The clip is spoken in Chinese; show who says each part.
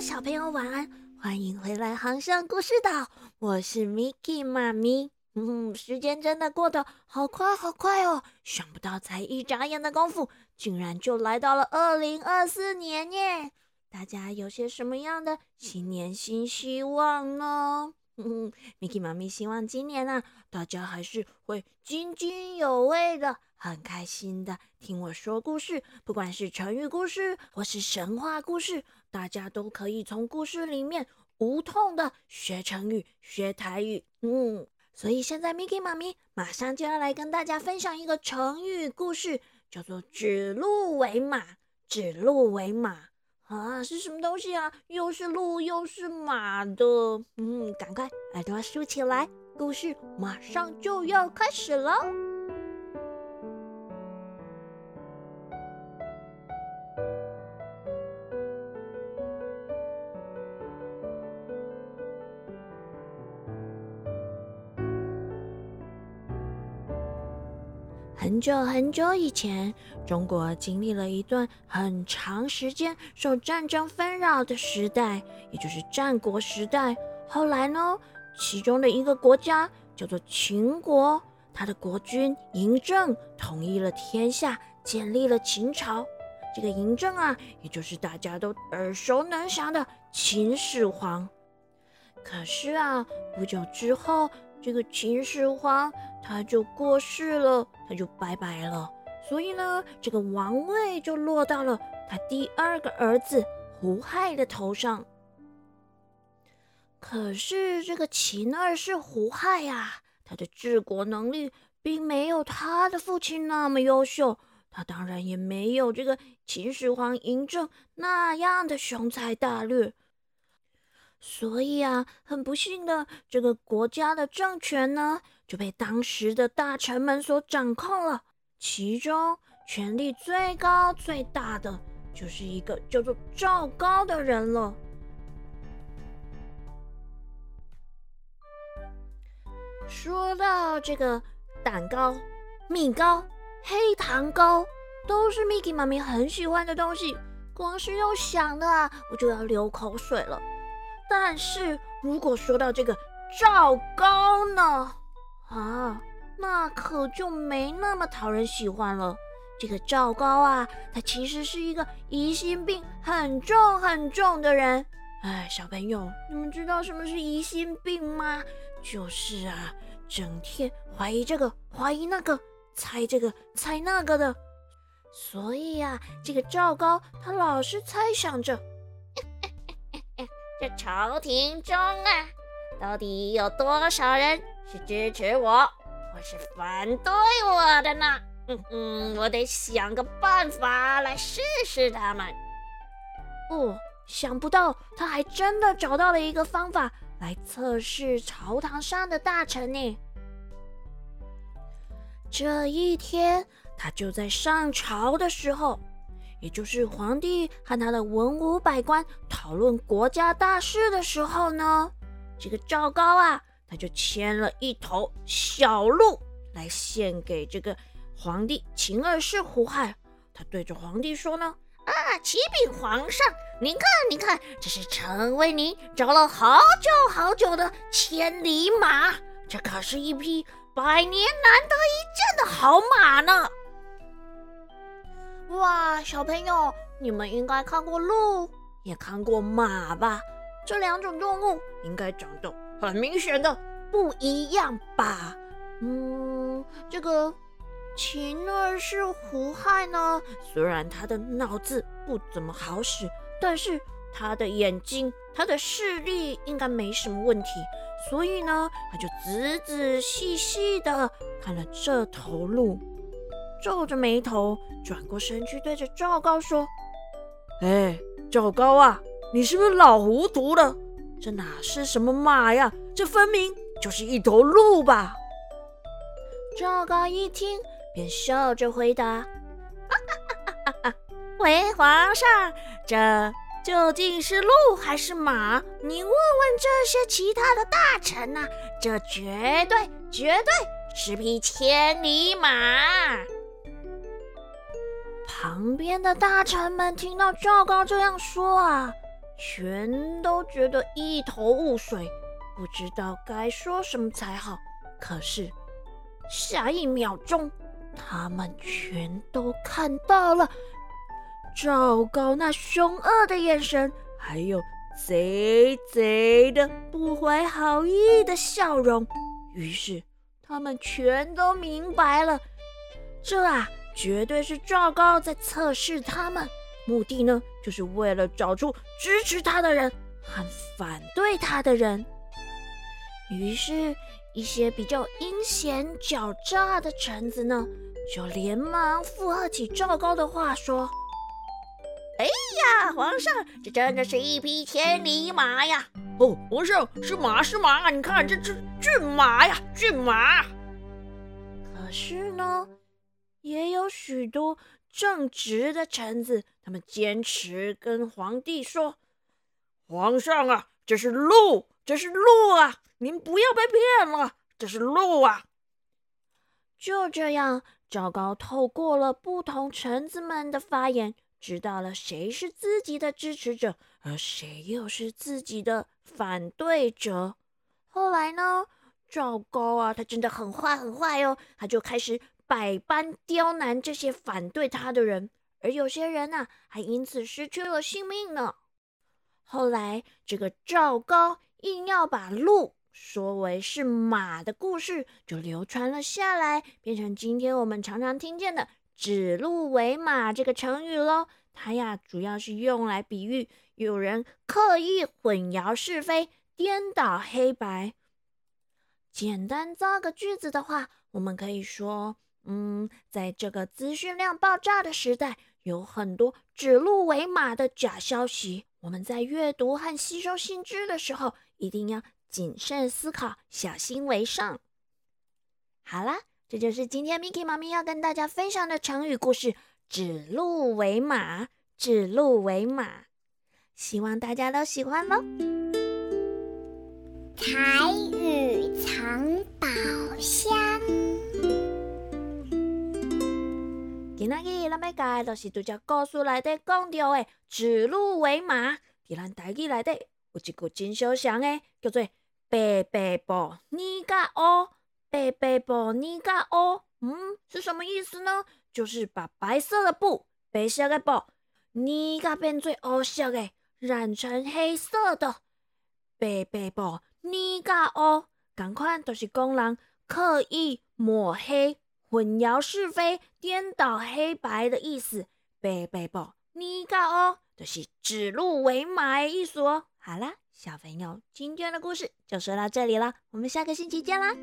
Speaker 1: 小朋友晚安，欢迎回来航向故事岛，我是 Miki 妈咪。嗯，时间真的过得好快好快哦，想不到才一眨眼的功夫，竟然就来到了二零二四年耶！大家有些什么样的新年新希望呢？嗯，Miki 妈咪希望今年啊，大家还是会津津有味的，很开心的听我说故事，不管是成语故事或是神话故事，大家都可以从故事里面无痛的学成语、学台语。嗯，所以现在 Miki 妈咪马上就要来跟大家分享一个成语故事，叫做“指鹿为马”。指鹿为马。啊，是什么东西啊？又是鹿又是马的，嗯，赶快耳朵竖起来，故事马上就要开始了。很久很久以前，中国经历了一段很长时间受战争纷扰的时代，也就是战国时代。后来呢，其中的一个国家叫做秦国，他的国君嬴政统一了天下，建立了秦朝。这个嬴政啊，也就是大家都耳熟能详的秦始皇。可是啊，不久之后，这个秦始皇他就过世了，他就拜拜了。所以呢，这个王位就落到了他第二个儿子胡亥的头上。可是这个秦二世胡亥呀，他的治国能力并没有他的父亲那么优秀，他当然也没有这个秦始皇嬴政那样的雄才大略。所以啊，很不幸的，这个国家的政权呢，就被当时的大臣们所掌控了。其中权力最高最大的，就是一个叫做赵高的人了。说到这个蛋糕、米糕、黑糖糕，都是 Miki 妈咪很喜欢的东西，光是用想的啊，我就要流口水了。但是如果说到这个赵高呢，啊，那可就没那么讨人喜欢了。这个赵高啊，他其实是一个疑心病很重很重的人。哎，小朋友，你们知道什么是疑心病吗？就是啊，整天怀疑这个怀疑那个，猜这个猜那个的。所以呀，这个赵高他老是猜想着。
Speaker 2: 这朝廷中啊，到底有多少人是支持我，或是反对我的呢？嗯嗯，我得想个办法来试试他们。
Speaker 1: 哦，想不到他还真的找到了一个方法来测试朝堂上的大臣呢。这一天，他就在上朝的时候。也就是皇帝和他的文武百官讨论国家大事的时候呢，这个赵高啊，他就牵了一头小鹿来献给这个皇帝秦二世胡亥。他对着皇帝说呢：“
Speaker 2: 啊，启禀皇上，您看，您看，这是臣为您找了好久好久的千里马，这可是一匹百年难得一见的好马呢。”
Speaker 1: 哇，小朋友，你们应该看过鹿，也看过马吧？这两种动物应该长得很明显的不一样吧？嗯，这个秦二世胡亥呢，虽然他的脑子不怎么好使，但是他的眼睛、他的视力应该没什么问题，所以呢，他就仔仔细细的看了这头鹿。皱着眉头转过身去，对着赵高说：“哎，赵高啊，你是不是老糊涂了？这哪是什么马呀？这分明就是一头鹿吧？”赵高一听，便笑着回答：“哈
Speaker 2: 哈哈哈回皇上，这究竟是鹿还是马？你问问这些其他的大臣呐，这绝对绝对是匹千里马。”
Speaker 1: 旁边的大臣们听到赵高这样说啊，全都觉得一头雾水，不知道该说什么才好。可是下一秒钟，他们全都看到了赵高那凶恶的眼神，还有贼贼的不怀好意的笑容。于是他们全都明白了，这啊，绝对是赵高在测试他们。目的呢，就是为了找出支持他的人和反对他的人。于是，一些比较阴险狡诈的臣子呢，就连忙附和起赵高的话，说：“
Speaker 2: 哎呀，皇上，这真的是一匹千里马呀！
Speaker 3: 哦，皇上是马是马，你看这这骏马呀，骏马。
Speaker 1: 可是呢，也有许多。”正直的臣子，他们坚持跟皇帝说：“
Speaker 3: 皇上啊，这是鹿，这是鹿啊！您不要被骗了，这是鹿啊！”
Speaker 1: 就这样，赵高透过了不同臣子们的发言，知道了谁是自己的支持者，而谁又是自己的反对者。后来呢，赵高啊，他真的很坏很坏哦，他就开始。百般刁难这些反对他的人，而有些人呢，还因此失去了性命呢。后来，这个赵高硬要把鹿说为是马的故事，就流传了下来，变成今天我们常常听见的“指鹿为马”这个成语喽。它呀，主要是用来比喻有人刻意混淆是非、颠倒黑白。简单造个句子的话，我们可以说。嗯，在这个资讯量爆炸的时代，有很多指鹿为马的假消息。我们在阅读和吸收新知的时候，一定要谨慎思考，小心为上。好啦，这就是今天 Miki 妈咪要跟大家分享的成语故事“指鹿为马”。指鹿为马，希望大家都喜欢喽。咱要教的就是拄只故事内底讲到的“指鹿为马”。伫咱台语内底有一句真相像的，叫做“白白布你甲乌，白白布你甲乌”。嗯，是什么意思呢？就是把白色的布、白色的布你甲变做乌色的，染成黑色的。白白布你甲乌，共款都是讲人刻意抹黑。混淆是非、颠倒黑白的意思，贝贝宝你搞哦，就是指鹿为马的意思哦。好啦，小朋友，今天的故事就说到这里了，我们下个星期见啦。